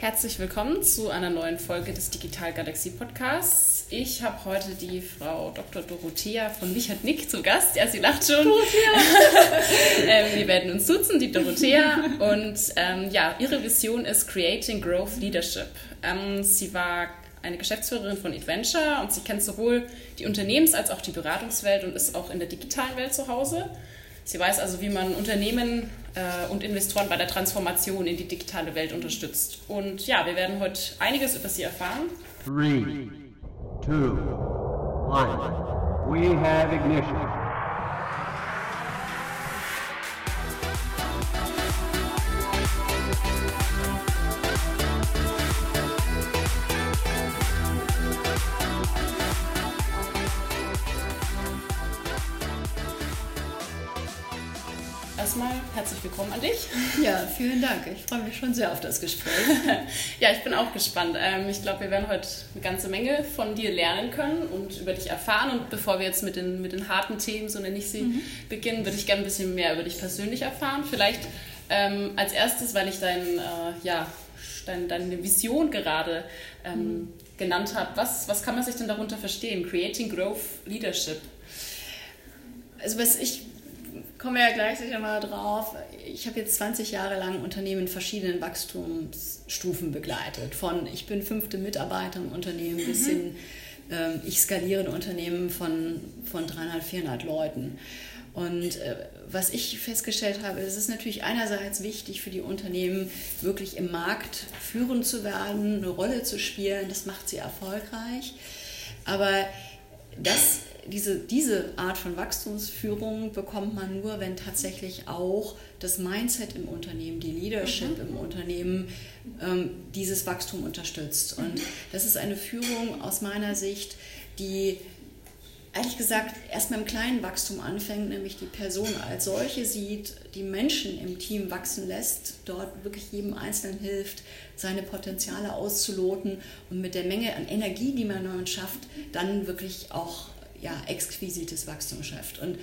herzlich willkommen zu einer neuen Folge des Digital Galaxie Podcasts. Ich habe heute die Frau Dr. Dorothea von Wichert Nick zu Gast. Ja, sie lacht schon. ähm, wir werden uns duzen, die Dorothea. Und ähm, ja, ihre Vision ist Creating Growth Leadership. Ähm, sie war eine Geschäftsführerin von Adventure und sie kennt sowohl die Unternehmens- als auch die Beratungswelt und ist auch in der digitalen Welt zu Hause. Sie weiß also, wie man Unternehmen und Investoren bei der Transformation in die digitale Welt unterstützt. Und ja, wir werden heute einiges über sie erfahren. Three, two, one. We have ignition. Herzlich willkommen an dich. Ja, vielen Dank. Ich freue mich schon sehr auf das Gespräch. ja, ich bin auch gespannt. Ähm, ich glaube, wir werden heute eine ganze Menge von dir lernen können und über dich erfahren. Und bevor wir jetzt mit den, mit den harten Themen, so nenne ich sie, mhm. beginnen, würde ich gerne ein bisschen mehr über dich persönlich erfahren. Vielleicht ähm, als erstes, weil ich dein, äh, ja, dein, deine Vision gerade ähm, mhm. genannt habe. Was, was kann man sich denn darunter verstehen? Creating Growth Leadership. Also was ich komme ja gleich sicher mal drauf. Ich habe jetzt 20 Jahre lang Unternehmen in verschiedenen Wachstumsstufen begleitet. Von ich bin fünfte Mitarbeiter im Unternehmen mhm. bis hin, äh, ich skaliere ein Unternehmen von, von 300, 400 Leuten. Und äh, was ich festgestellt habe, es ist natürlich einerseits wichtig für die Unternehmen, wirklich im Markt führend zu werden, eine Rolle zu spielen. Das macht sie erfolgreich. Aber das diese, diese Art von Wachstumsführung bekommt man nur, wenn tatsächlich auch das Mindset im Unternehmen, die Leadership mhm. im Unternehmen ähm, dieses Wachstum unterstützt. Und das ist eine Führung aus meiner Sicht, die ehrlich gesagt erstmal im kleinen Wachstum anfängt, nämlich die Person als solche sieht, die Menschen im Team wachsen lässt, dort wirklich jedem Einzelnen hilft, seine Potenziale auszuloten und mit der Menge an Energie, die man neu schafft, dann wirklich auch ja, exquisites Wachstum schafft. Und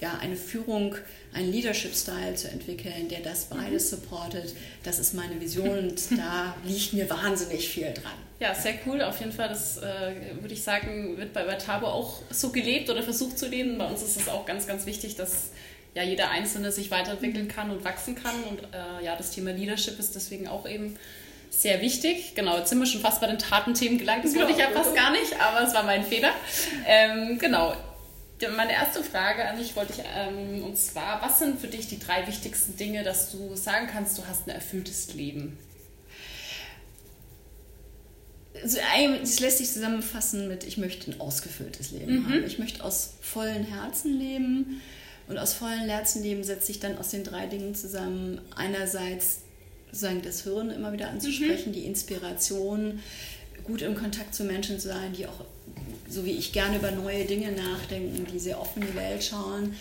ja, eine Führung, einen Leadership-Style zu entwickeln, der das beides supportet, das ist meine Vision und da liegt mir wahnsinnig viel dran. Ja, sehr cool. Auf jeden Fall, das äh, würde ich sagen, wird bei, bei Tabo auch so gelebt oder versucht zu leben. Bei uns ist es auch ganz, ganz wichtig, dass ja jeder Einzelne sich weiterentwickeln kann und wachsen kann. Und äh, ja, das Thema Leadership ist deswegen auch eben sehr wichtig. Genau, jetzt sind wir schon fast bei den Tatenthemen gelangt. Das wollte ich ja fast gar nicht, aber es war mein Fehler. Ähm, genau. Meine erste Frage an dich wollte ich, ähm, und zwar, was sind für dich die drei wichtigsten Dinge, dass du sagen kannst, du hast ein erfülltes Leben? Also, das lässt sich zusammenfassen mit, ich möchte ein ausgefülltes Leben mhm. haben. Ich möchte aus vollen Herzen leben. Und aus vollen Herzen leben setzt sich dann aus den drei Dingen zusammen. Einerseits sozusagen das Hirn immer wieder anzusprechen, mhm. die Inspiration, gut im Kontakt zu Menschen zu sein, die auch, so wie ich, gerne über neue Dinge nachdenken, die sehr offen in die Welt schauen.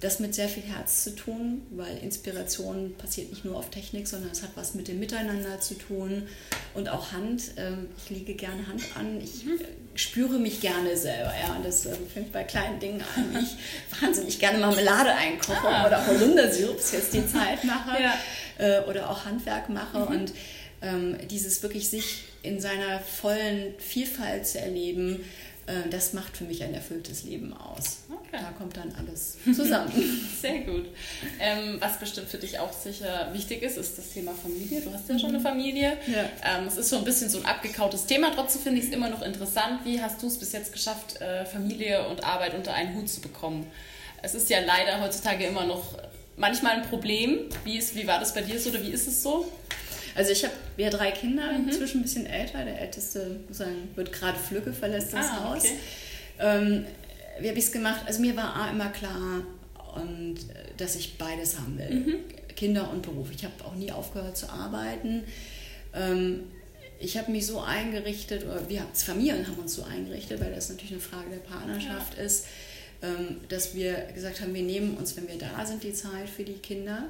Das mit sehr viel Herz zu tun, weil Inspiration passiert nicht nur auf Technik, sondern es hat was mit dem Miteinander zu tun. Und auch Hand, ähm, ich lege gerne Hand an, ich mhm. Spüre mich gerne selber. Ja, und das ähm, fängt bei kleinen Dingen an. Ich wahnsinnig gerne Marmelade einkoche ah. oder Holundersirup, jetzt die Zeit mache. Ja äh, oder auch Handwerk mache mhm. und ähm, dieses wirklich sich in seiner vollen Vielfalt zu erleben, äh, das macht für mich ein erfülltes Leben aus. Okay. Da kommt dann alles zusammen. Sehr gut. Ähm, was bestimmt für dich auch sicher wichtig ist, ist das Thema Familie. Du hast ja schon eine mhm. Familie. Ja. Ähm, es ist so ein bisschen so ein abgekautes Thema. Trotzdem finde ich es immer noch interessant. Wie hast du es bis jetzt geschafft, äh, Familie und Arbeit unter einen Hut zu bekommen? Es ist ja leider heutzutage immer noch manchmal ein Problem. Wie, ist, wie war das bei dir so oder wie ist es so? Also ich habe ja drei Kinder, mhm. inzwischen ein bisschen älter. Der älteste sagen, wird gerade Flügge, verlässt das ah, Haus. Okay. Ähm, wie habe ich es gemacht? Also mir war A immer klar, und, dass ich beides haben will. Mhm. Kinder und Beruf. Ich habe auch nie aufgehört zu arbeiten. Ähm, ich habe mich so eingerichtet, oder wir als Familien haben uns so eingerichtet, weil das natürlich eine Frage der Partnerschaft ja. ist, ähm, dass wir gesagt haben, wir nehmen uns, wenn wir da sind, die Zeit für die Kinder.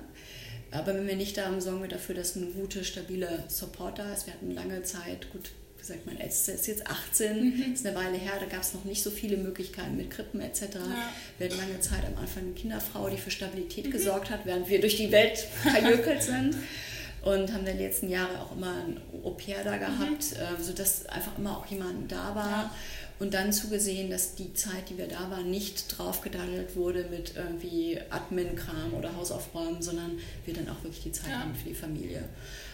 Aber wenn wir nicht da haben, sorgen wir dafür, dass ein guter, stabiler Support da ist. Wir hatten lange Zeit, gut gesagt, mein Ältester ist jetzt 18, mhm. ist eine Weile her, da gab es noch nicht so viele Möglichkeiten mit Krippen etc. Ja. Wir hatten lange Zeit am Anfang eine Kinderfrau, die für Stabilität mhm. gesorgt hat, während wir durch die Welt verjökelt sind. und haben in den letzten Jahren auch immer ein Au-pair da gehabt, mhm. sodass einfach immer auch jemand da war. Ja. Und dann zugesehen, dass die Zeit, die wir da waren, nicht draufgedaddelt wurde mit irgendwie Admin-Kram oder Hausaufräumen, sondern wir dann auch wirklich die Zeit ja. haben für die Familie.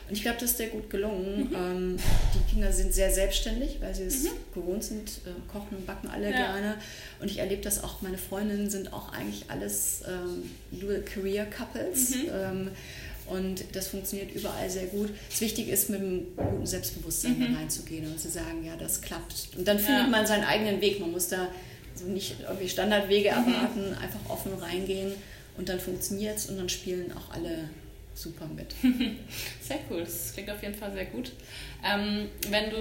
Und ich glaube, das ist sehr gut gelungen. Mhm. Ähm, die Kinder sind sehr selbstständig, weil sie es mhm. gewohnt sind, äh, kochen und backen alle ja. gerne. Und ich erlebe das auch, meine Freundinnen sind auch eigentlich alles ähm, Dual Career Couples. Mhm. Ähm, und das funktioniert überall sehr gut. Das Wichtige ist, mit einem guten Selbstbewusstsein mhm. reinzugehen und zu sagen, ja, das klappt. Und dann findet ja. man seinen eigenen Weg. Man muss da so nicht irgendwie Standardwege mhm. erwarten, einfach offen reingehen und dann funktioniert es und dann spielen auch alle super mit. Sehr cool, das klingt auf jeden Fall sehr gut. Ähm, wenn du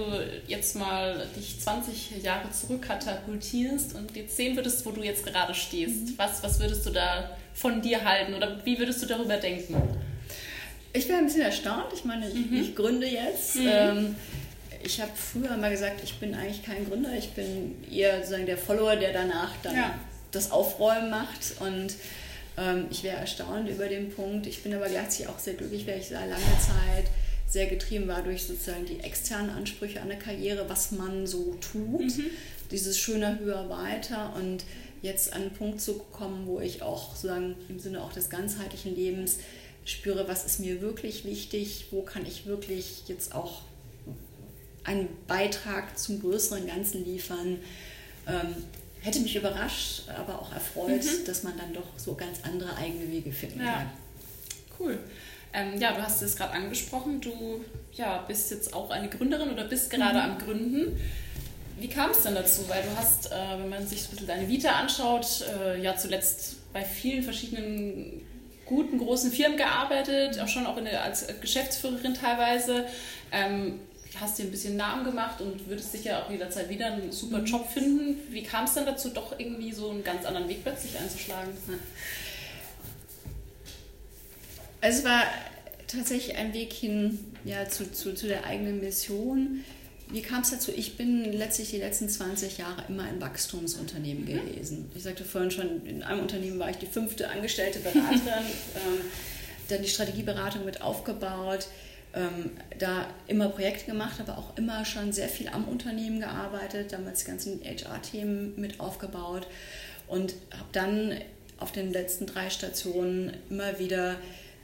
jetzt mal dich 20 Jahre zurück katapultierst und jetzt sehen würdest, wo du jetzt gerade stehst, mhm. was, was würdest du da von dir halten oder wie würdest du darüber denken? Ich wäre ein bisschen erstaunt. Ich meine, ich, mhm. ich gründe jetzt. Mhm. Ähm, ich habe früher mal gesagt, ich bin eigentlich kein Gründer. Ich bin eher sozusagen der Follower, der danach dann ja. das Aufräumen macht. Und ich wäre erstaunt über den Punkt. Ich bin aber gleichzeitig auch sehr glücklich, weil ich sehr lange Zeit sehr getrieben war durch sozusagen die externen Ansprüche an der Karriere, was man so tut. Mhm. Dieses schöner, höher, weiter. Und jetzt an einen Punkt zu kommen, wo ich auch sozusagen im Sinne auch des ganzheitlichen Lebens spüre, was ist mir wirklich wichtig, wo kann ich wirklich jetzt auch einen Beitrag zum größeren Ganzen liefern. Hätte mich überrascht, aber auch erfreut, mhm. dass man dann doch so ganz andere eigene Wege finden ja. kann. Cool. Ähm, ja, du hast es gerade angesprochen, du ja, bist jetzt auch eine Gründerin oder bist gerade mhm. am Gründen. Wie kam es denn dazu? Weil du hast, äh, wenn man sich ein bisschen deine Vita anschaut, äh, ja zuletzt bei vielen verschiedenen guten, großen Firmen gearbeitet, auch schon auch der, als Geschäftsführerin teilweise. Ähm, hast dir ein bisschen Namen gemacht und würdest sicher auch jederzeit wieder einen super mhm. Job finden. Wie kam es dann dazu, doch irgendwie so einen ganz anderen Weg plötzlich einzuschlagen? Es war tatsächlich ein Weg hin ja, zu, zu, zu der eigenen Mission. Wie kam es dazu? Ich bin letztlich die letzten 20 Jahre immer ein Wachstumsunternehmen mhm. gewesen. Ich sagte vorhin schon, in einem Unternehmen war ich die fünfte angestellte Beraterin, ähm, dann die Strategieberatung mit aufgebaut, ähm, da immer Projekte gemacht, aber auch immer schon sehr viel am Unternehmen gearbeitet, damals die ganzen HR-Themen mit aufgebaut und habe dann auf den letzten drei Stationen immer wieder,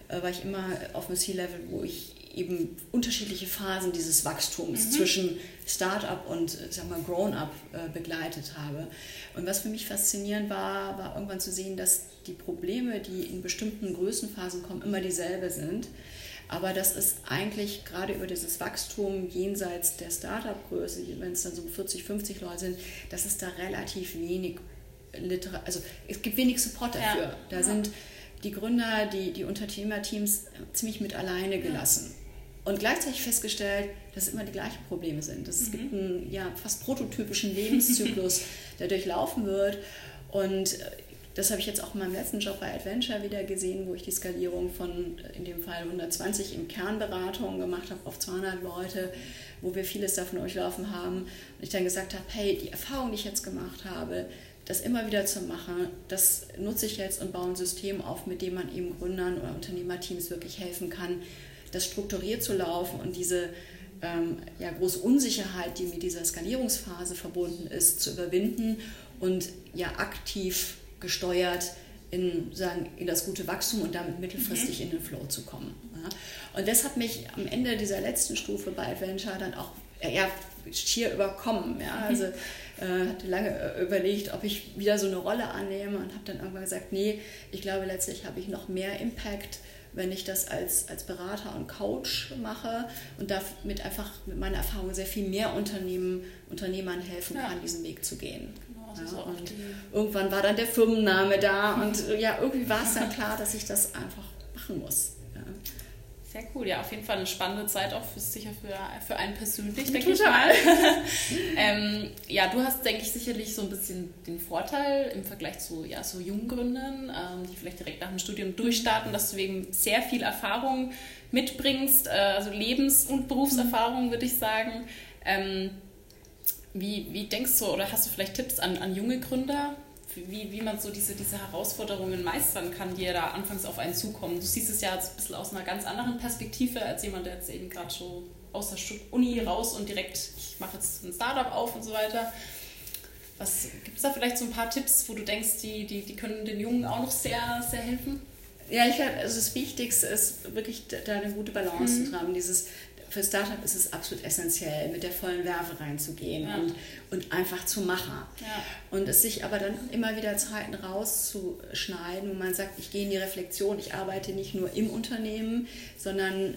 äh, war ich immer auf dem C-Level, wo ich eben unterschiedliche Phasen dieses Wachstums mhm. zwischen Start-up und sag mal, Grown-up äh, begleitet habe. Und was für mich faszinierend war, war irgendwann zu sehen, dass die Probleme, die in bestimmten Größenphasen kommen, immer dieselbe sind. Aber dass es eigentlich gerade über dieses Wachstum jenseits der Startup-Größe, wenn es dann so 40, 50 Leute sind, dass es da relativ wenig Literatur, also es gibt wenig Support dafür. Ja. Da ja. sind die Gründer, die, die Unternehmerteams ziemlich mit alleine gelassen. Und gleichzeitig festgestellt, dass es immer die gleichen Probleme sind. Dass mhm. Es gibt einen ja, fast prototypischen Lebenszyklus, der durchlaufen wird. Und äh, das habe ich jetzt auch in meinem letzten Job bei Adventure wieder gesehen, wo ich die Skalierung von in dem Fall 120 im Kernberatung gemacht habe auf 200 Leute, wo wir vieles davon durchlaufen haben. Und ich dann gesagt habe, hey, die Erfahrung, die ich jetzt gemacht habe, das immer wieder zu machen, das nutze ich jetzt und baue ein System auf, mit dem man eben Gründern oder Unternehmerteams wirklich helfen kann, das strukturiert zu laufen und diese ähm, ja, große Unsicherheit, die mit dieser Skalierungsphase verbunden ist, zu überwinden und ja aktiv gesteuert in, sagen, in das gute Wachstum und damit mittelfristig mhm. in den Flow zu kommen. Ja. Und das hat mich am Ende dieser letzten Stufe bei Adventure dann auch ja, schier überkommen. Ja. Also äh, hatte lange äh, überlegt, ob ich wieder so eine Rolle annehme und habe dann irgendwann gesagt, nee, ich glaube letztlich habe ich noch mehr Impact, wenn ich das als, als Berater und Coach mache und damit einfach mit meiner Erfahrung sehr viel mehr Unternehmen, Unternehmern helfen kann, ja. diesen Weg zu gehen. Genau, ja, und irgendwann war dann der Firmenname da und ja, irgendwie war es dann klar, dass ich das einfach machen muss. Sehr cool, ja, auf jeden Fall eine spannende Zeit auch für, sicher für, für einen persönlich, denke ich mal. ähm, ja, du hast, denke ich, sicherlich so ein bisschen den Vorteil im Vergleich zu ja, so Junggründern, ähm, die vielleicht direkt nach dem Studium durchstarten, dass du eben sehr viel Erfahrung mitbringst, äh, also Lebens- und Berufserfahrung, würde ich sagen. Ähm, wie, wie denkst du oder hast du vielleicht Tipps an, an junge Gründer, wie, wie man so diese, diese Herausforderungen meistern kann, die ja da anfangs auf einen zukommen. Du siehst es ja jetzt ein bisschen aus einer ganz anderen Perspektive als jemand, der jetzt eben gerade so aus der Uni raus und direkt, ich mache jetzt ein Startup auf und so weiter. Was gibt es da vielleicht so ein paar Tipps, wo du denkst, die, die, die können den Jungen auch noch sehr, sehr helfen? Ja, ich glaube, also das Wichtigste ist wirklich da eine gute Balance mhm. zu haben. Dieses, für Startup ist es absolut essentiell, mit der vollen Werfe reinzugehen ja. und, und einfach zu machen. Ja. Und es sich aber dann immer wieder Zeiten rauszuschneiden, wo man sagt, ich gehe in die Reflexion, ich arbeite nicht nur im Unternehmen, sondern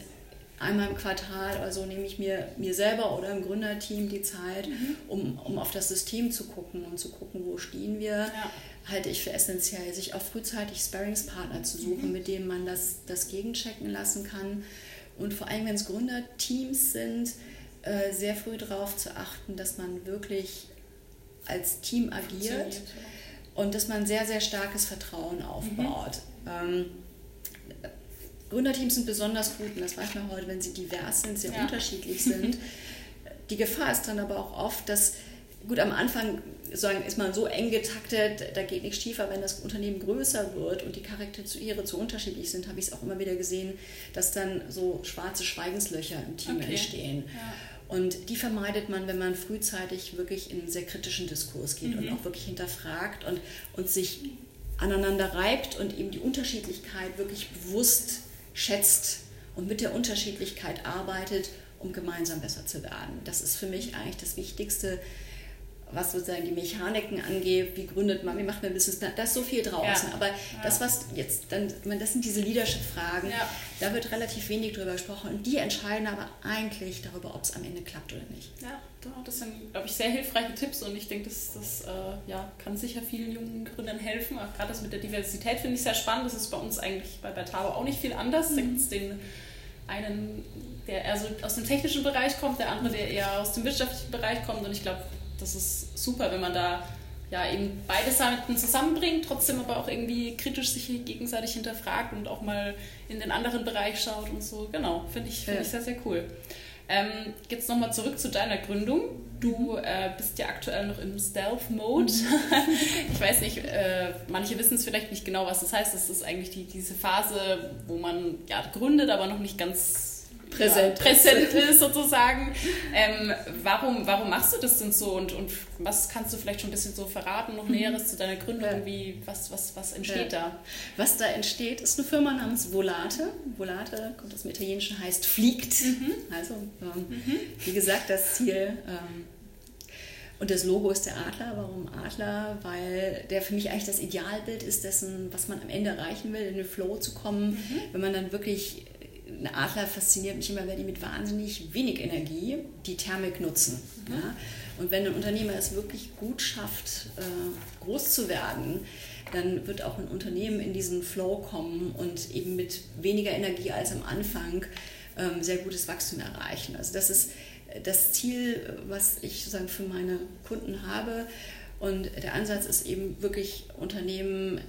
einmal im Quartal oder so nehme ich mir, mir selber oder im Gründerteam die Zeit, mhm. um, um auf das System zu gucken und zu gucken, wo stehen wir. Ja. Halte ich für essentiell, sich auch frühzeitig Sparringspartner zu suchen, mhm. mit denen man das, das gegenchecken lassen kann. Und vor allem, wenn es Gründerteams sind, äh, sehr früh darauf zu achten, dass man wirklich als Team agiert und dass man sehr, sehr starkes Vertrauen aufbaut. Mhm. Ähm, Gründerteams sind besonders gut, und das weiß man heute, wenn sie divers sind, sehr ja. unterschiedlich sind. Die Gefahr ist dann aber auch oft, dass, gut, am Anfang sagen, ist man so eng getaktet, da geht nichts tiefer. Wenn das Unternehmen größer wird und die Charaktere zu unterschiedlich sind, habe ich es auch immer wieder gesehen, dass dann so schwarze Schweigenslöcher im Team okay. entstehen. Ja. Und die vermeidet man, wenn man frühzeitig wirklich in einen sehr kritischen Diskurs geht mhm. und auch wirklich hinterfragt und, und sich aneinander reibt und eben die Unterschiedlichkeit wirklich bewusst schätzt und mit der Unterschiedlichkeit arbeitet, um gemeinsam besser zu werden. Das ist für mich eigentlich das Wichtigste, was sozusagen die Mechaniken angeht, wie gründet man, wie macht man Business, da ist so viel draußen. Ja. Aber ja. das, was jetzt dann, das sind diese Leadership-Fragen, ja. da wird relativ wenig drüber gesprochen und die entscheiden aber eigentlich darüber, ob es am Ende klappt oder nicht. Ja, das sind, glaube ich, sehr hilfreiche Tipps und ich denke, das, das äh, ja, kann sicher vielen jungen Gründern helfen. Auch gerade das mit der Diversität finde ich sehr spannend. Das ist bei uns eigentlich bei, bei Tabo auch nicht viel anders. Mhm. Da gibt es den einen, der eher so aus dem technischen Bereich kommt, der andere, der eher aus dem wirtschaftlichen Bereich kommt und ich glaube, das ist super, wenn man da ja eben beide Seiten zusammenbringt, trotzdem aber auch irgendwie kritisch sich gegenseitig hinterfragt und auch mal in den anderen Bereich schaut und so. Genau, finde ich, find ja. ich sehr, sehr cool. Ähm, jetzt nochmal zurück zu deiner Gründung. Du äh, bist ja aktuell noch im Stealth-Mode. Mhm. ich weiß nicht, äh, manche wissen es vielleicht nicht genau, was das heißt. Das ist eigentlich die, diese Phase, wo man ja gründet, aber noch nicht ganz präsent, ja, präsent ist sozusagen. Ähm, warum, warum machst du das denn so und, und was kannst du vielleicht schon ein bisschen so verraten, noch mhm. Näheres zu deiner Gründung? Ja. Wie, was, was, was entsteht ja. da? Was da entsteht, ist eine Firma namens Volate. Volate kommt aus dem Italienischen, heißt fliegt. Mhm. Also, ähm, mhm. wie gesagt, das Ziel. Ähm, und das Logo ist der Adler. Warum Adler? Weil der für mich eigentlich das Idealbild ist dessen, was man am Ende erreichen will, in den Flow zu kommen, mhm. wenn man dann wirklich ein Adler fasziniert mich immer, weil die mit wahnsinnig wenig Energie die Thermik nutzen. Mhm. Ja? Und wenn ein Unternehmer es wirklich gut schafft, äh, groß zu werden, dann wird auch ein Unternehmen in diesen Flow kommen und eben mit weniger Energie als am Anfang ähm, sehr gutes Wachstum erreichen. Also das ist das Ziel, was ich sozusagen für meine Kunden habe. Und der Ansatz ist eben wirklich Unternehmen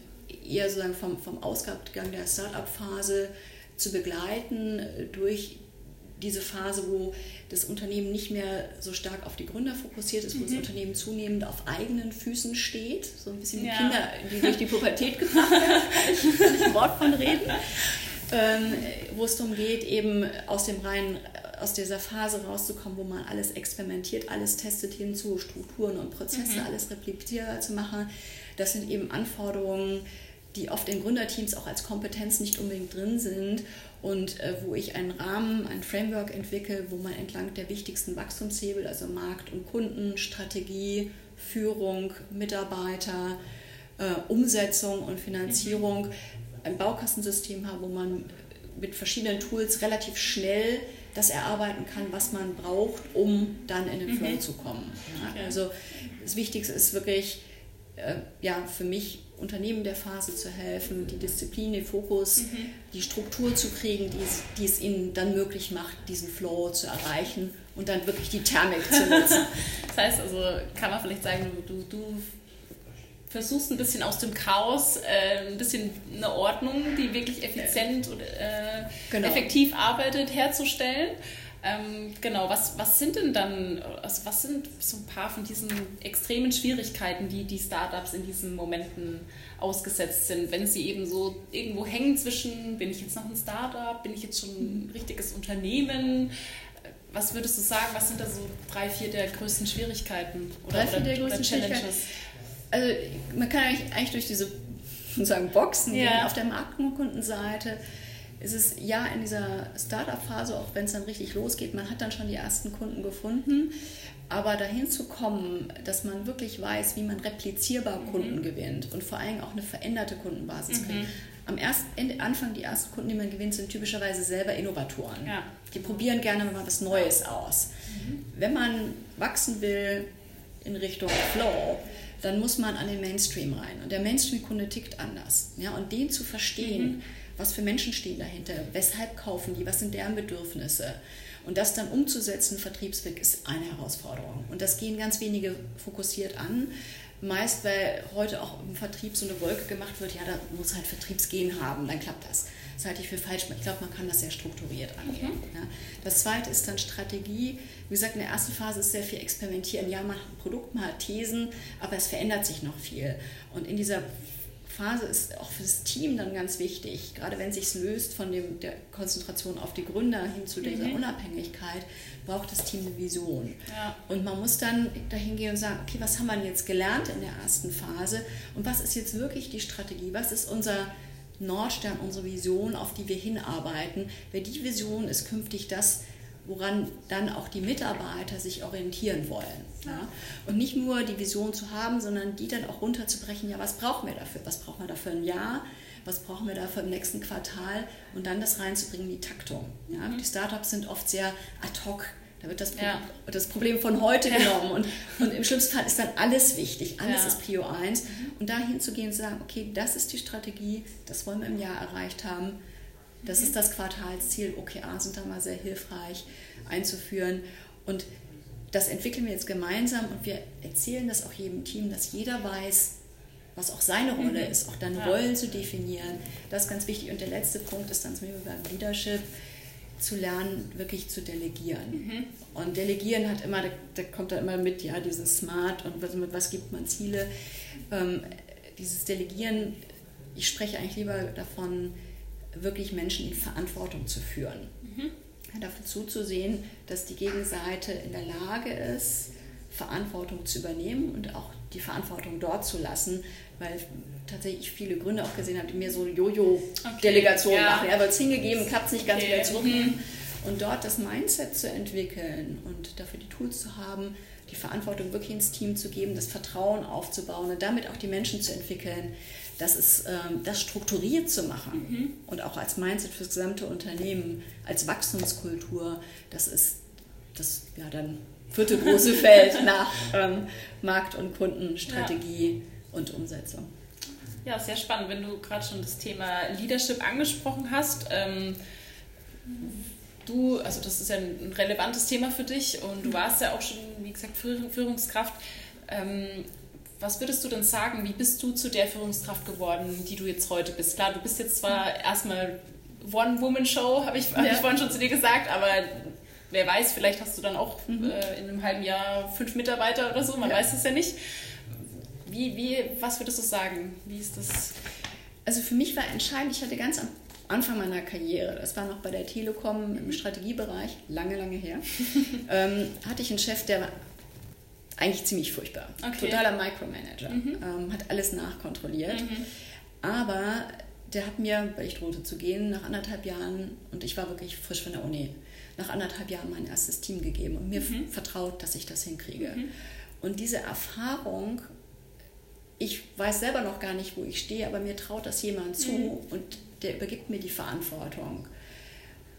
eher sozusagen vom, vom Ausgangsgang der Start-up-Phase zu begleiten durch diese Phase, wo das Unternehmen nicht mehr so stark auf die Gründer fokussiert ist, wo mhm. das Unternehmen zunehmend auf eigenen Füßen steht, so ein bisschen ja. Kinder, die durch die Pubertät gebracht werden, kann ich ein Wort von reden, ähm, wo es darum geht, eben aus dem reinen aus dieser Phase rauszukommen, wo man alles experimentiert, alles testet hinzu, Strukturen und Prozesse, mhm. alles replizierbar zu machen. Das sind eben Anforderungen, die oft in Gründerteams auch als Kompetenz nicht unbedingt drin sind und äh, wo ich einen Rahmen, ein Framework entwickle, wo man entlang der wichtigsten Wachstumshebel, also Markt und Kunden, Strategie, Führung, Mitarbeiter, äh, Umsetzung und Finanzierung ein Baukastensystem hat, wo man mit verschiedenen Tools relativ schnell das erarbeiten kann, was man braucht, um dann in den Flow mhm. zu kommen. Ja. Also das Wichtigste ist wirklich, äh, ja, für mich Unternehmen der Phase zu helfen, die Disziplin, den Fokus, mhm. die Struktur zu kriegen, die es, die es ihnen dann möglich macht, diesen Flow zu erreichen und dann wirklich die Thermik zu nutzen. das heißt also, kann man vielleicht sagen, du, du versuchst ein bisschen aus dem Chaos äh, ein bisschen eine Ordnung, die wirklich effizient und äh, genau. effektiv arbeitet, herzustellen. Ähm, genau, was, was sind denn dann, also was sind so ein paar von diesen extremen Schwierigkeiten, die die Startups in diesen Momenten ausgesetzt sind, wenn sie eben so irgendwo hängen zwischen, bin ich jetzt noch ein Startup, bin ich jetzt schon ein richtiges Unternehmen? Was würdest du sagen, was sind da so drei, vier der größten Schwierigkeiten oder, drei, vier der größten Challenges? Also man kann eigentlich, eigentlich durch diese sagen Boxen ja. auf der Markenkundenseite ist es ja in dieser Startup-Phase, auch wenn es dann richtig losgeht, man hat dann schon die ersten Kunden gefunden, aber dahin zu kommen, dass man wirklich weiß, wie man replizierbar mhm. Kunden gewinnt und vor allem auch eine veränderte Kundenbasis mhm. kriegt. Am ersten, Anfang die ersten Kunden, die man gewinnt, sind typischerweise selber Innovatoren. Ja. Die probieren gerne mal was Neues aus. Mhm. Wenn man wachsen will in Richtung Flow, dann muss man an den Mainstream rein. Und der Mainstream-Kunde tickt anders. Ja? Und den zu verstehen, mhm was für Menschen stehen dahinter, weshalb kaufen die, was sind deren Bedürfnisse. Und das dann umzusetzen, Vertriebsweg, ist eine Herausforderung. Und das gehen ganz wenige fokussiert an. Meist, weil heute auch im Vertrieb so eine Wolke gemacht wird, ja, da muss halt Vertriebsgehen haben, dann klappt das. Das halte ich für falsch. Ich glaube, man kann das sehr strukturiert angehen. Mhm. Ja. Das zweite ist dann Strategie. Wie gesagt, in der ersten Phase ist sehr viel Experimentieren. Ja, man hat ein Produkt, man hat Thesen, aber es verändert sich noch viel. Und in dieser Phase ist auch für das Team dann ganz wichtig, gerade wenn sich löst von dem, der Konzentration auf die Gründer hin zu dieser mhm. Unabhängigkeit, braucht das Team eine Vision. Ja. Und man muss dann dahin gehen und sagen, okay, was haben wir jetzt gelernt in der ersten Phase und was ist jetzt wirklich die Strategie, was ist unser Nordstern, unsere Vision, auf die wir hinarbeiten, weil die Vision ist künftig das, woran dann auch die Mitarbeiter sich orientieren wollen. Ja? Und nicht nur die Vision zu haben, sondern die dann auch runterzubrechen, ja, was brauchen wir dafür? Was brauchen wir dafür ein Jahr? Was brauchen wir dafür im nächsten Quartal? Und dann das reinzubringen, die Taktung. Ja? Mhm. Die Startups sind oft sehr ad hoc. Da wird das, ja. das Problem von heute ja. genommen. Und, und im schlimmsten Fall ist dann alles wichtig. Alles ist Prio 1. Mhm. Und da hinzugehen und zu sagen, okay, das ist die Strategie, das wollen wir im Jahr erreicht haben das ist das Quartalsziel. OKR sind da mal sehr hilfreich einzuführen. Und das entwickeln wir jetzt gemeinsam und wir erzählen das auch jedem Team, dass jeder weiß, was auch seine Rolle mhm. ist, auch dann ja. Rollen zu definieren. Das ist ganz wichtig. Und der letzte Punkt ist dann zum Beispiel beim Leadership, zu lernen, wirklich zu delegieren. Mhm. Und delegieren hat immer, da, da, kommt da immer mit, ja, dieses Smart und was, mit was gibt man Ziele. Ähm, dieses Delegieren, ich spreche eigentlich lieber davon, wirklich Menschen in Verantwortung zu führen. Mhm. Dafür zuzusehen, dass die Gegenseite in der Lage ist, Verantwortung zu übernehmen und auch die Verantwortung dort zu lassen, weil tatsächlich viele Gründe auch gesehen habe, die mir so Jojo-Delegation okay, ja. machen. Ja, wird es hingegeben, klappt es nicht ganz okay. wieder zurück. Mhm. Und dort das Mindset zu entwickeln und dafür die Tools zu haben, die Verantwortung wirklich ins Team zu geben, das Vertrauen aufzubauen und damit auch die Menschen zu entwickeln, das ist ähm, das strukturiert zu machen mhm. und auch als Mindset fürs gesamte Unternehmen, als Wachstumskultur, das ist das ja dann vierte große Feld nach ähm, Markt- und Kundenstrategie ja. und Umsetzung. Ja, sehr spannend, wenn du gerade schon das Thema Leadership angesprochen hast. Ähm, du, also das ist ja ein relevantes Thema für dich und du warst ja auch schon, wie gesagt, Führungskraft. Ähm, was würdest du denn sagen, wie bist du zu der Führungskraft geworden, die du jetzt heute bist? Klar, du bist jetzt zwar erstmal One-Woman-Show, habe ich, hab ja. ich vorhin schon zu dir gesagt, aber wer weiß, vielleicht hast du dann auch mhm. äh, in einem halben Jahr fünf Mitarbeiter oder so, man ja. weiß es ja nicht. Wie, wie, was würdest du sagen? Wie ist das? Also für mich war entscheidend, ich hatte ganz am Anfang meiner Karriere, das war noch bei der Telekom im Strategiebereich, lange, lange her, ähm, hatte ich einen Chef, der eigentlich ziemlich furchtbar. Okay. Totaler Micromanager. Mhm. Ähm, hat alles nachkontrolliert. Mhm. Aber der hat mir, weil ich drohte zu gehen, nach anderthalb Jahren, und ich war wirklich frisch von der Uni, nach anderthalb Jahren mein erstes Team gegeben und mir mhm. vertraut, dass ich das hinkriege. Mhm. Und diese Erfahrung, ich weiß selber noch gar nicht, wo ich stehe, aber mir traut das jemand zu mhm. und der übergibt mir die Verantwortung.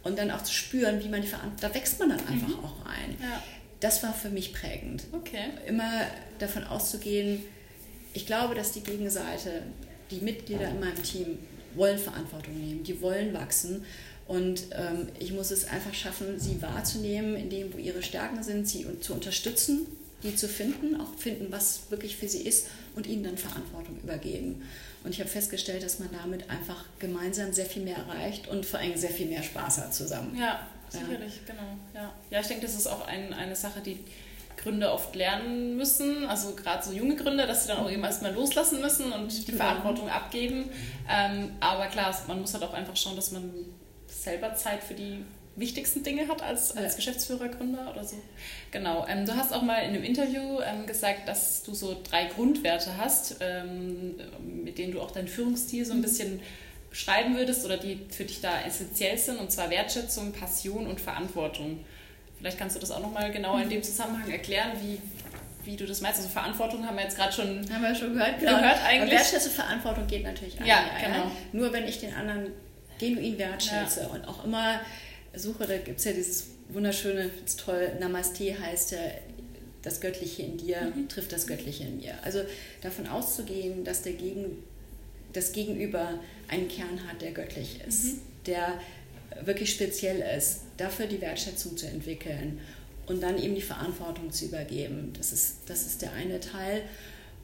Und dann auch zu spüren, wie man die Verantwortung, da wächst man dann einfach mhm. auch rein. Ja das war für mich prägend. Okay. Immer davon auszugehen, ich glaube, dass die Gegenseite, die Mitglieder in meinem Team wollen Verantwortung nehmen, die wollen wachsen. Und ähm, ich muss es einfach schaffen, sie wahrzunehmen, in dem, wo ihre Stärken sind, sie zu unterstützen, die zu finden, auch finden, was wirklich für sie ist und ihnen dann Verantwortung übergeben. Und ich habe festgestellt, dass man damit einfach gemeinsam sehr viel mehr erreicht und vor allem sehr viel mehr Spaß hat zusammen. Ja, sicherlich, ja. genau. Ja. ja, ich denke, das ist auch ein, eine Sache, die Gründer oft lernen müssen, also gerade so junge Gründer, dass sie dann auch eben erstmal loslassen müssen und die genau. Verantwortung abgeben. Ähm, aber klar, man muss halt auch einfach schauen, dass man selber Zeit für die wichtigsten Dinge hat als, als Geschäftsführer, Gründer oder so. Genau. Ähm, du hast auch mal in einem Interview ähm, gesagt, dass du so drei Grundwerte hast, ähm, mit denen du auch deinen Führungsstil so ein mhm. bisschen beschreiben würdest oder die für dich da essentiell sind, und zwar Wertschätzung, Passion und Verantwortung. Vielleicht kannst du das auch nochmal genauer in dem Zusammenhang erklären, wie, wie du das meinst. Also Verantwortung haben wir jetzt gerade schon, haben wir schon gehört, genau. gehört eigentlich. Und Wertschätzung, Verantwortung geht natürlich ein. Ja, genau. Ja? Nur wenn ich den anderen genuin wertschätze ja. und auch immer suche, da gibt es ja dieses wunderschöne, ist toll, Namaste heißt ja, das Göttliche in dir mhm. trifft das Göttliche in mir. Also davon auszugehen, dass der Gegen, das Gegenüber einen Kern hat, der göttlich ist, mhm. der wirklich speziell ist, dafür die Wertschätzung zu entwickeln und dann eben die Verantwortung zu übergeben. Das ist, das ist der eine Teil.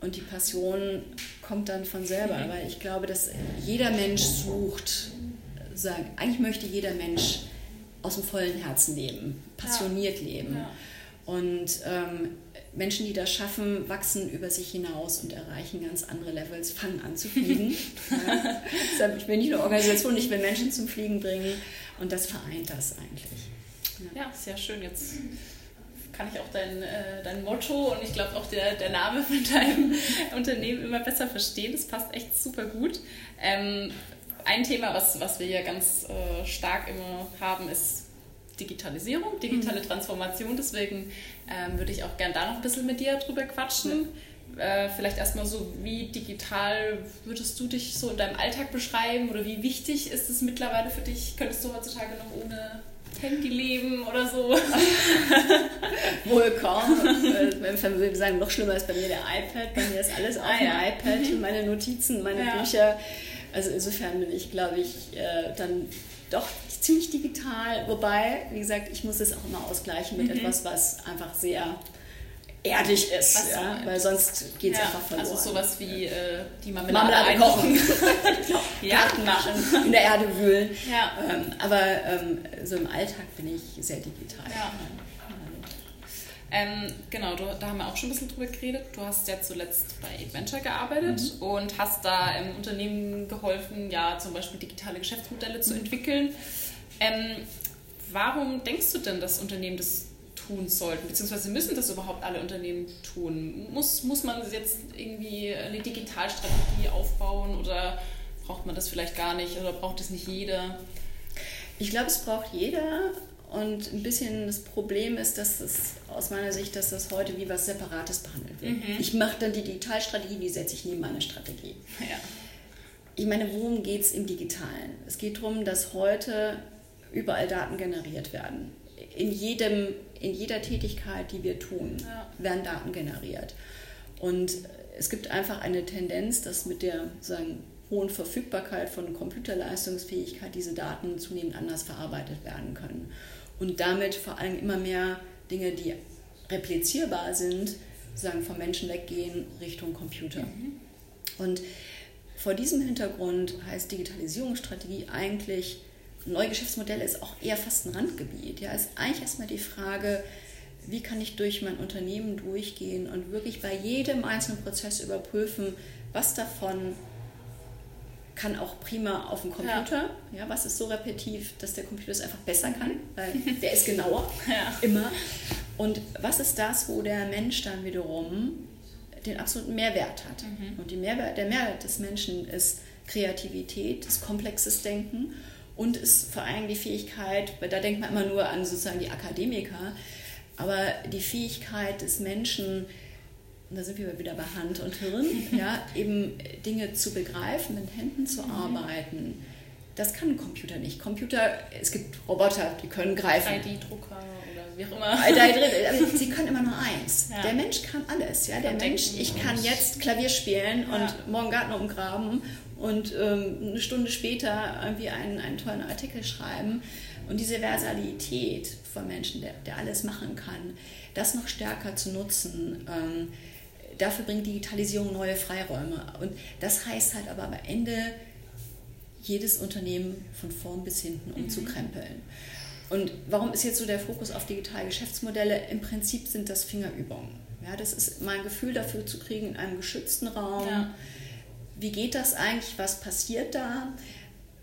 Und die Passion kommt dann von selber, mhm. weil ich glaube, dass jeder Mensch sucht, sagen, eigentlich möchte jeder Mensch aus dem vollen Herzen leben, passioniert ja. leben. Ja. Und ähm, Menschen, die das schaffen, wachsen über sich hinaus und erreichen ganz andere Levels, fangen an zu fliegen. ja. Ich will nicht nur Organisation, ich will Menschen zum Fliegen bringen und das vereint das eigentlich. Ja, sehr schön. Jetzt kann ich auch dein, äh, dein Motto und ich glaube auch der, der Name von deinem Unternehmen immer besser verstehen. Das passt echt super gut. Ähm, ein Thema, was, was wir ja ganz äh, stark immer haben, ist Digitalisierung, digitale mhm. Transformation. Deswegen ähm, würde ich auch gerne da noch ein bisschen mit dir drüber quatschen. Ja. Äh, vielleicht erstmal so, wie digital würdest du dich so in deinem Alltag beschreiben oder wie wichtig ist es mittlerweile für dich? Könntest du heutzutage noch ohne Handy leben oder so? Wohl kaum. Äh, wir sagen, noch schlimmer ist bei mir der iPad. Bei mir ist alles auf ah, dem ja. iPad. Meine Notizen, meine ja. Bücher also insofern bin ich, glaube ich, äh, dann doch ziemlich digital. Wobei, wie gesagt, ich muss es auch immer ausgleichen mit mhm. etwas, was einfach sehr erdig ist, was ja, weil sonst geht es ja, einfach verloren. Also sowas wie äh, die Marmelade, Marmelade kochen, ja. Garten machen, in der Erde wühlen. Ja. Ähm, aber ähm, so im Alltag bin ich sehr digital. Ja. Ähm, genau, du, da haben wir auch schon ein bisschen drüber geredet. Du hast ja zuletzt bei Adventure gearbeitet mhm. und hast da im Unternehmen geholfen, ja zum Beispiel digitale Geschäftsmodelle zu mhm. entwickeln. Ähm, warum denkst du denn, dass Unternehmen das tun sollten? Beziehungsweise müssen das überhaupt alle Unternehmen tun? Muss, muss man jetzt irgendwie eine Digitalstrategie aufbauen oder braucht man das vielleicht gar nicht oder braucht es nicht jeder? Ich glaube, es braucht jeder und ein bisschen das Problem ist, dass es aus meiner Sicht, dass das heute wie was Separates behandelt wird. Mhm. Ich mache dann die Digitalstrategie, die setze ich neben meine Strategie. Ja. Ich meine, worum geht es im Digitalen? Es geht darum, dass heute überall Daten generiert werden. In, jedem, in jeder Tätigkeit, die wir tun, ja. werden Daten generiert. Und es gibt einfach eine Tendenz, dass mit der sagen, hohen Verfügbarkeit von Computerleistungsfähigkeit diese Daten zunehmend anders verarbeitet werden können und damit vor allem immer mehr Dinge, die replizierbar sind, sagen vom Menschen weggehen Richtung Computer. Mhm. Und vor diesem Hintergrund heißt Digitalisierungsstrategie eigentlich, neue Geschäftsmodelle ist auch eher fast ein Randgebiet. Ja, ist eigentlich erstmal die Frage, wie kann ich durch mein Unternehmen durchgehen und wirklich bei jedem einzelnen Prozess überprüfen, was davon kann auch prima auf dem Computer. Ja. ja. was ist so repetitiv, dass der Computer es einfach besser kann, weil der ist genauer, ja. immer. Und was ist das, wo der Mensch dann wiederum den absoluten Mehrwert hat? Mhm. Und die Mehrwert, der Mehrwert des Menschen ist Kreativität, ist komplexes Denken und ist vor allem die Fähigkeit, weil da denkt man immer nur an sozusagen die Akademiker, aber die Fähigkeit des Menschen, und da sind wir wieder bei Hand und Hirn, ja, eben Dinge zu begreifen, mit Händen zu mhm. arbeiten. Das kann ein Computer nicht. Computer, es gibt Roboter, die können greifen. 3D-Drucker oder wie auch immer. sie können immer nur eins. Ja. Der Mensch kann alles. Ja? Der Mensch, ich kann jetzt Klavier spielen ja. und morgen Garten umgraben und ähm, eine Stunde später irgendwie einen, einen tollen Artikel schreiben. Und diese Versalität von Menschen, der, der alles machen kann, das noch stärker zu nutzen. Ähm, dafür bringt Digitalisierung neue Freiräume. Und das heißt halt aber am Ende, jedes Unternehmen von vorn bis hinten umzukrempeln. Und warum ist jetzt so der Fokus auf digitale Geschäftsmodelle? Im Prinzip sind das Fingerübungen. Ja, das ist mein Gefühl dafür zu kriegen in einem geschützten Raum. Ja. Wie geht das eigentlich? Was passiert da?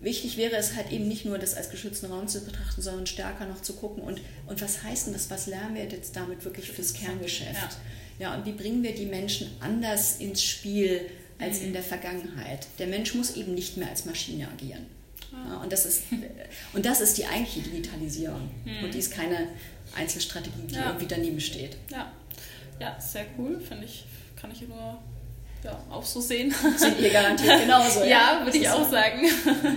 Wichtig wäre es halt eben nicht nur, das als geschützten Raum zu betrachten, sondern stärker noch zu gucken und, und was heißt denn das, was lernen wir jetzt damit wirklich fürs Kerngeschäft? Ja. ja, und wie bringen wir die Menschen anders ins Spiel als mhm. in der Vergangenheit? Der Mensch muss eben nicht mehr als Maschine agieren. Ja, und, das ist, und das ist die eigentliche Digitalisierung. Mhm. Und die ist keine Einzelstrategie, die ja. irgendwie daneben steht. Ja. ja, sehr cool, finde ich. Kann ich nur ja, auch so sehen. Sind ihr garantiert genauso. ja, ja würde ich auch sagen.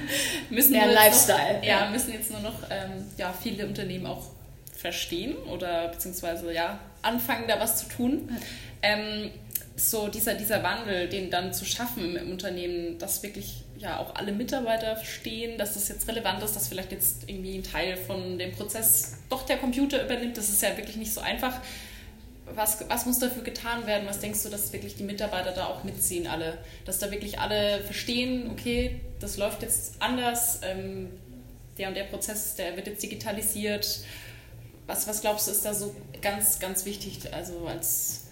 müssen Mehr Lifestyle. Noch, ja, müssen jetzt nur noch ähm, ja, viele Unternehmen auch verstehen oder beziehungsweise ja, anfangen, da was zu tun. Ähm, so dieser, dieser Wandel, den dann zu schaffen im Unternehmen, dass wirklich ja auch alle Mitarbeiter verstehen, dass das jetzt relevant ist, dass vielleicht jetzt irgendwie ein Teil von dem Prozess doch der Computer übernimmt. Das ist ja wirklich nicht so einfach was, was muss dafür getan werden? Was denkst du, dass wirklich die Mitarbeiter da auch mitziehen, alle? Dass da wirklich alle verstehen, okay, das läuft jetzt anders, ähm, der und der Prozess, der wird jetzt digitalisiert. Was, was glaubst du, ist da so ganz, ganz wichtig, also als,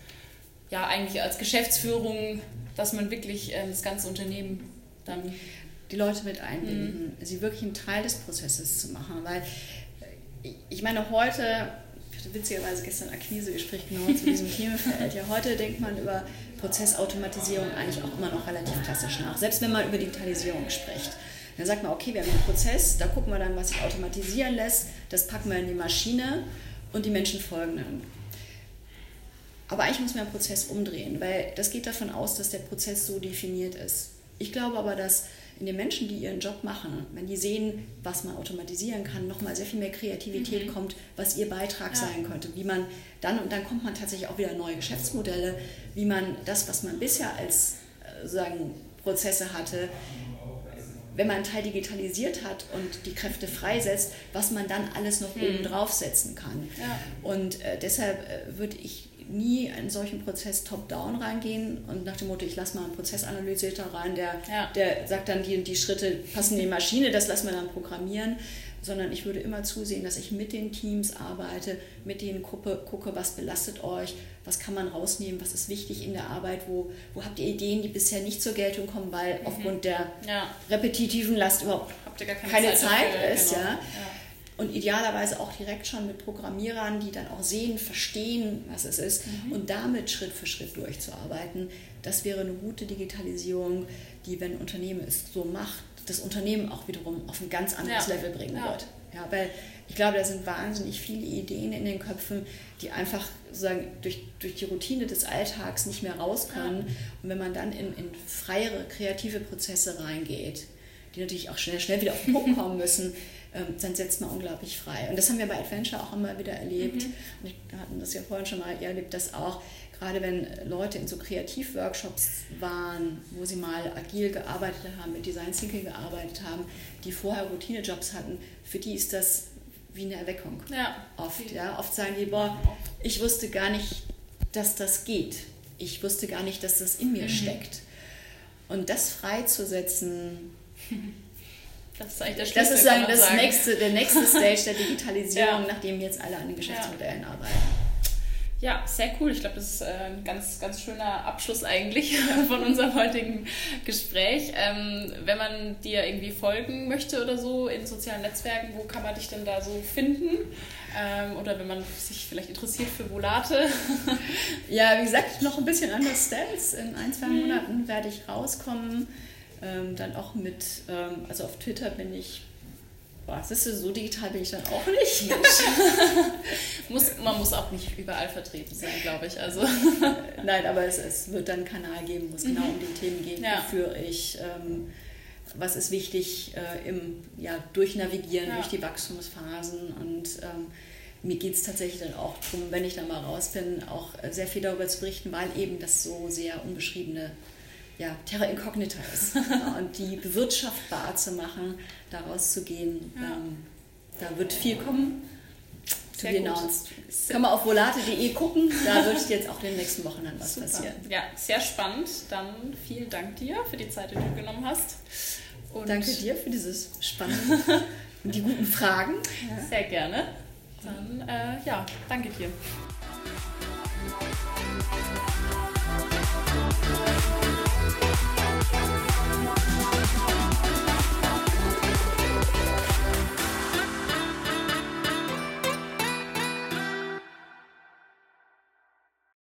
ja, eigentlich als Geschäftsführung, dass man wirklich ähm, das ganze Unternehmen dann die Leute mit einbinden, mhm. sie wirklich einen Teil des Prozesses zu machen, weil ich meine, heute hatte witzigerweise gestern ein Akquisegespräch genau zu diesem Themenfeld. Ja, heute denkt man über Prozessautomatisierung eigentlich auch immer noch relativ klassisch nach, selbst wenn man über Digitalisierung spricht. Dann sagt man, okay, wir haben einen Prozess, da gucken wir dann, was sich automatisieren lässt, das packen wir in die Maschine und die Menschen folgen dann. Aber eigentlich muss man den Prozess umdrehen, weil das geht davon aus, dass der Prozess so definiert ist. Ich glaube aber, dass in den Menschen, die ihren Job machen, wenn die sehen, was man automatisieren kann, nochmal sehr viel mehr Kreativität mhm. kommt, was ihr Beitrag ja. sein könnte, wie man dann, und dann kommt man tatsächlich auch wieder neue Geschäftsmodelle, wie man das, was man bisher als äh, sagen, Prozesse hatte, wenn man einen Teil digitalisiert hat und die Kräfte freisetzt, was man dann alles noch mhm. oben draufsetzen kann. Ja. Und äh, deshalb äh, würde ich nie in solchen Prozess top-down reingehen und nach dem Motto, ich lasse mal einen Prozessanalysator rein, der, ja. der sagt dann, die, die Schritte passen in die Maschine, das lassen wir dann programmieren, sondern ich würde immer zusehen, dass ich mit den Teams arbeite, mit denen gucke, gucke was belastet euch, was kann man rausnehmen, was ist wichtig in der Arbeit, wo, wo habt ihr Ideen, die bisher nicht zur Geltung kommen, weil mhm. aufgrund der ja. repetitiven Last überhaupt keine, keine, Zeit, Zeit ist. Genau. Ja. ja und idealerweise auch direkt schon mit Programmierern, die dann auch sehen, verstehen, was es ist mhm. und damit Schritt für Schritt durchzuarbeiten. Das wäre eine gute Digitalisierung, die, wenn ein Unternehmen es so macht, das Unternehmen auch wiederum auf ein ganz anderes ja. Level bringen ja. wird. Ja, weil ich glaube, da sind wahnsinnig viele Ideen in den Köpfen, die einfach sozusagen durch, durch die Routine des Alltags nicht mehr raus können. Ja. Und wenn man dann in, in freiere, kreative Prozesse reingeht, die natürlich auch schnell, schnell wieder auf den Punkt kommen müssen, dann setzt man unglaublich frei. Und das haben wir bei Adventure auch immer wieder erlebt. Mhm. Und wir hatten das ja vorhin schon mal, ihr erlebt das auch, gerade wenn Leute in so Kreativworkshops waren, wo sie mal agil gearbeitet haben, mit Design Thinking gearbeitet haben, die vorher Routinejobs hatten, für die ist das wie eine Erweckung. Ja. Oft, ja. Oft sagen die, boah, ich wusste gar nicht, dass das geht. Ich wusste gar nicht, dass das in mir mhm. steckt. Und das freizusetzen, Das ist eigentlich der Schlüssel, Das ist sagen, das sagen. Nächste, der nächste Stage der Digitalisierung, ja. nachdem jetzt alle an den Geschäftsmodellen ja. arbeiten. Ja, sehr cool. Ich glaube, das ist äh, ein ganz, ganz schöner Abschluss eigentlich von unserem heutigen Gespräch. Ähm, wenn man dir irgendwie folgen möchte oder so in sozialen Netzwerken, wo kann man dich denn da so finden? Ähm, oder wenn man sich vielleicht interessiert für Volate? ja, wie gesagt, noch ein bisschen anders Stance. In ein, zwei mhm. Monaten werde ich rauskommen ähm, dann auch mit, ähm, also auf Twitter bin ich, boah, siehst du, so digital bin ich dann auch nicht. muss, man muss auch nicht überall vertreten sein, glaube ich. Also. Nein, aber es, es wird dann einen Kanal geben, wo es genau mhm. genau um die Themen geht, ja. wofür ich. Ähm, was ist wichtig äh, im ja, Durchnavigieren ja. durch die Wachstumsphasen und ähm, mir geht es tatsächlich dann auch darum, wenn ich dann mal raus bin, auch sehr viel darüber zu berichten, weil eben das so sehr unbeschriebene ja, Terra Incognita ist. und die bewirtschaftbar zu machen, daraus zu gehen, ja. ähm, da wird viel kommen. To be announced. Kann man auf volate.de gucken, da wird jetzt auch in den nächsten Wochen dann was Super. passieren. Ja, sehr spannend. Dann vielen Dank dir für die Zeit, die du genommen hast. Und Danke dir für dieses spannende und die guten Fragen. Sehr gerne. Dann, äh, ja, danke dir.